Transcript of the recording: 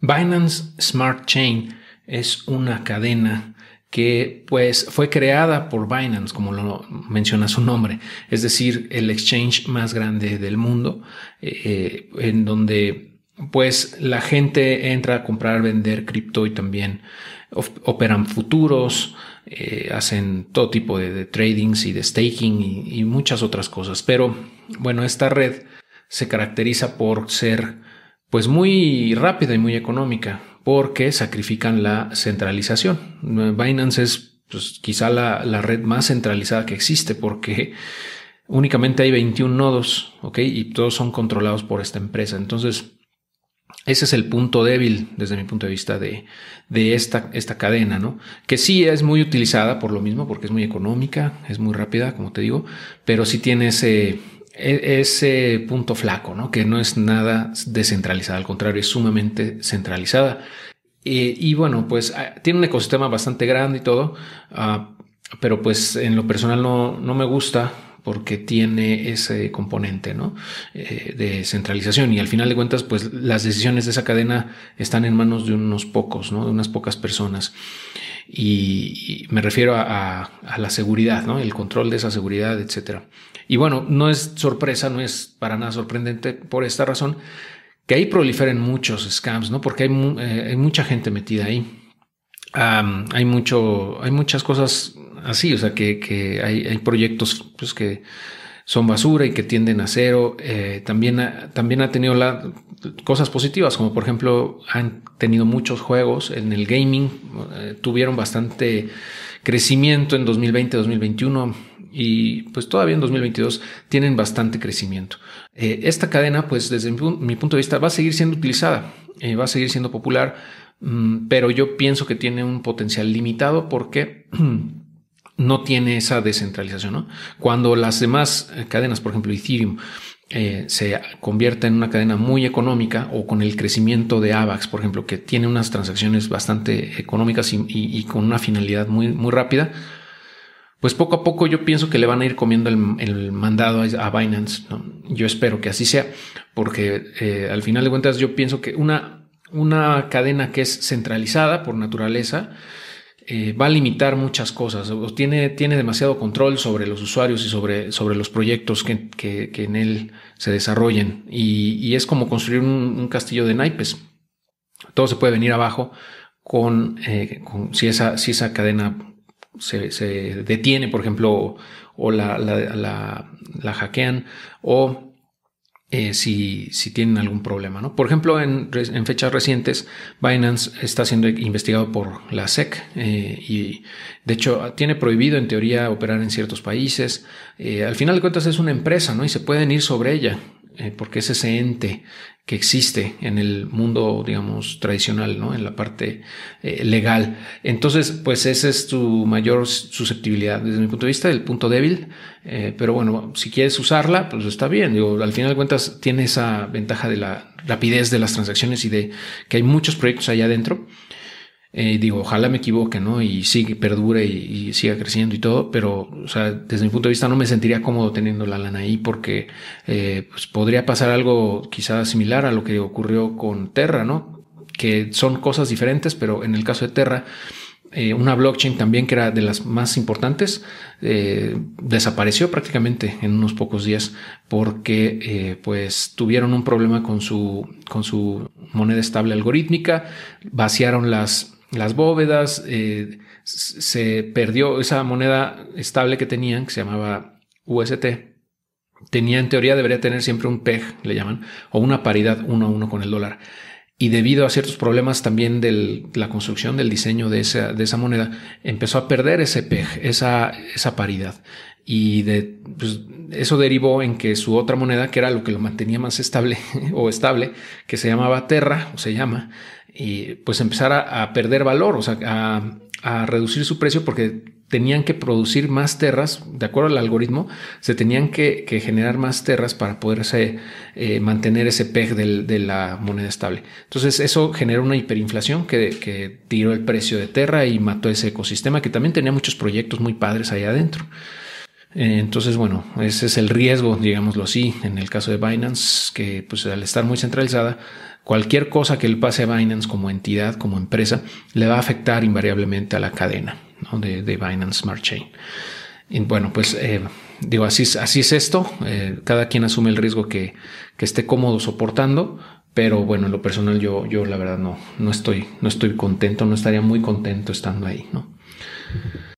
Binance Smart Chain es una cadena que pues fue creada por Binance, como lo menciona su nombre, es decir, el exchange más grande del mundo, eh, en donde pues la gente entra a comprar, vender cripto y también operan futuros, eh, hacen todo tipo de, tradings y de staking y, y muchas otras cosas. Pero bueno, esta red se caracteriza por ser pues muy rápida y muy económica porque sacrifican la centralización. Binance es pues, quizá la, red más centralizada que existe porque únicamente hay 21 nodos, ¿ok? Y todos son controlados por esta empresa. Entonces, ese es el punto débil desde mi punto de vista de, de esta, esta cadena, ¿no? Que sí es muy utilizada por lo mismo, porque es muy económica, es muy rápida, como te digo, pero sí tiene ese, ese punto flaco, ¿no? que no es nada descentralizada, al contrario, es sumamente centralizada. Y, bueno, pues ah, tiene un ecosistema bastante grande y todo, ah, pero pues en lo personal no, no me gusta porque tiene ese componente ¿no? Eh, de centralización y al final de cuentas pues las decisiones de esa cadena están en manos de unos pocos, ¿no? de unas pocas personas y, me refiero a, la seguridad, ¿no? el control de esa seguridad, etcétera. Y bueno, no es sorpresa, no es para nada sorprendente por esta razón que ahí proliferen muchos scams, ¿no? Porque hay, eh, mucha gente metida ahí. hay mucho, hay muchas cosas así, o sea, que, hay, proyectos pues, que son basura y que tienden a cero. Eh, también, ha, también ha tenido cosas positivas, como por ejemplo, han tenido muchos juegos en el gaming, eh, tuvieron bastante crecimiento en 2020-2021 y pues todavía en 2022 tienen bastante crecimiento. Eh, esta cadena, pues desde mi, punto de vista, va a seguir siendo utilizada, va a seguir siendo popular, mm, pero yo pienso que tiene un potencial limitado porque no tiene esa descentralización. Cuando las demás eh, cadenas, por ejemplo Ethereum, eh, se convierta en una cadena muy económica o con el crecimiento de AVAX, por ejemplo, que tiene unas transacciones bastante económicas y, con una finalidad muy, muy rápida, pues poco a poco yo pienso que le van a ir comiendo el, mandado a Binance. Yo espero que así sea, porque eh, al final de cuentas yo pienso que una, una cadena que es centralizada por naturaleza, eh, va a limitar muchas cosas, tiene, tiene demasiado control sobre los usuarios y sobre, sobre los proyectos que, que, en él se desarrollen. Y, es como construir un, castillo de naipes. Todo se puede venir abajo con, eh, con si, esa, si esa cadena se, se, detiene, por ejemplo, o, la, la, la, la hackean, o eh, si, si, tienen algún problema. ¿no? Por ejemplo, en, fechas recientes, Binance está siendo investigado por la SEC eh, y de hecho tiene prohibido en teoría operar en ciertos países. Eh, al final de cuentas es una empresa ¿no? y se pueden ir sobre ella. Porque es ese ente que existe en el mundo, digamos, tradicional, ¿no? En la parte eh, legal. Entonces, pues esa es tu mayor susceptibilidad desde mi punto de vista, el punto débil. Eh, pero bueno, si quieres usarla, pues está bien. Digo, al final de cuentas tiene esa ventaja de la rapidez de las transacciones y de que hay muchos proyectos allá adentro. Eh, digo, ojalá me equivoque, ¿no? Y sigue, perdure y, siga creciendo y todo, pero, o sea, desde mi punto de vista no me sentiría cómodo teniendo la lana ahí porque eh, pues podría pasar algo quizás similar a lo que ocurrió con Terra, ¿no? Que son cosas diferentes, pero en el caso de Terra, eh, una blockchain también que era de las más importantes, desapareció prácticamente en unos pocos días porque pues tuvieron un problema con su, con su moneda estable algorítmica, vaciaron las las bóvedas, eh, se perdió esa moneda estable que tenían, que se llamaba UST. Tenía, en teoría, debería tener siempre un PEG, le llaman, o una paridad uno a uno con el dólar. Y debido a ciertos problemas también de la construcción, del diseño de esa, de esa moneda, empezó a perder ese PEG, esa, esa paridad. Y de, pues, eso derivó en que su otra moneda, que era lo que lo mantenía más estable o estable, que se llamaba Terra, o se llama, y pues empezar a, perder valor, o sea, a, reducir su precio porque tenían que producir más terras, de acuerdo al algoritmo, se tenían que, generar más terras para poderse eh, mantener ese PEG de la moneda estable. Entonces eso generó una hiperinflación que, tiró el precio de Terra y mató ese ecosistema que también tenía muchos proyectos muy padres ahí adentro. Eh, entonces, bueno, ese es el riesgo, digámoslo así, en el caso de Binance, que pues al estar muy centralizada, cualquier cosa que le pase a Binance como entidad, como empresa, le va a afectar invariablemente a la cadena de, Binance Smart Chain. Y bueno, pues eh, digo, así, así es esto. Eh, cada quien asume el riesgo que, que, esté cómodo soportando. Pero bueno, en lo personal yo, yo la verdad no, no estoy, no estoy contento, no estaría muy contento estando ahí, ¿no?